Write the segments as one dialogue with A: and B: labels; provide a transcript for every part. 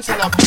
A: Of official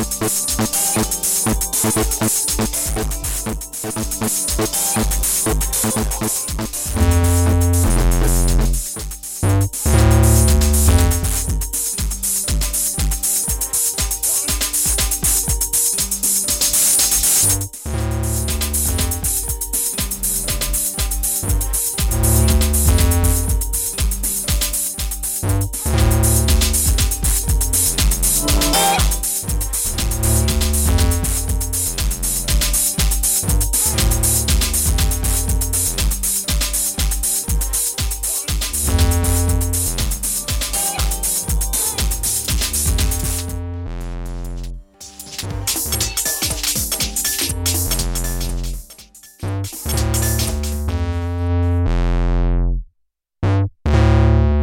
A: Thank you.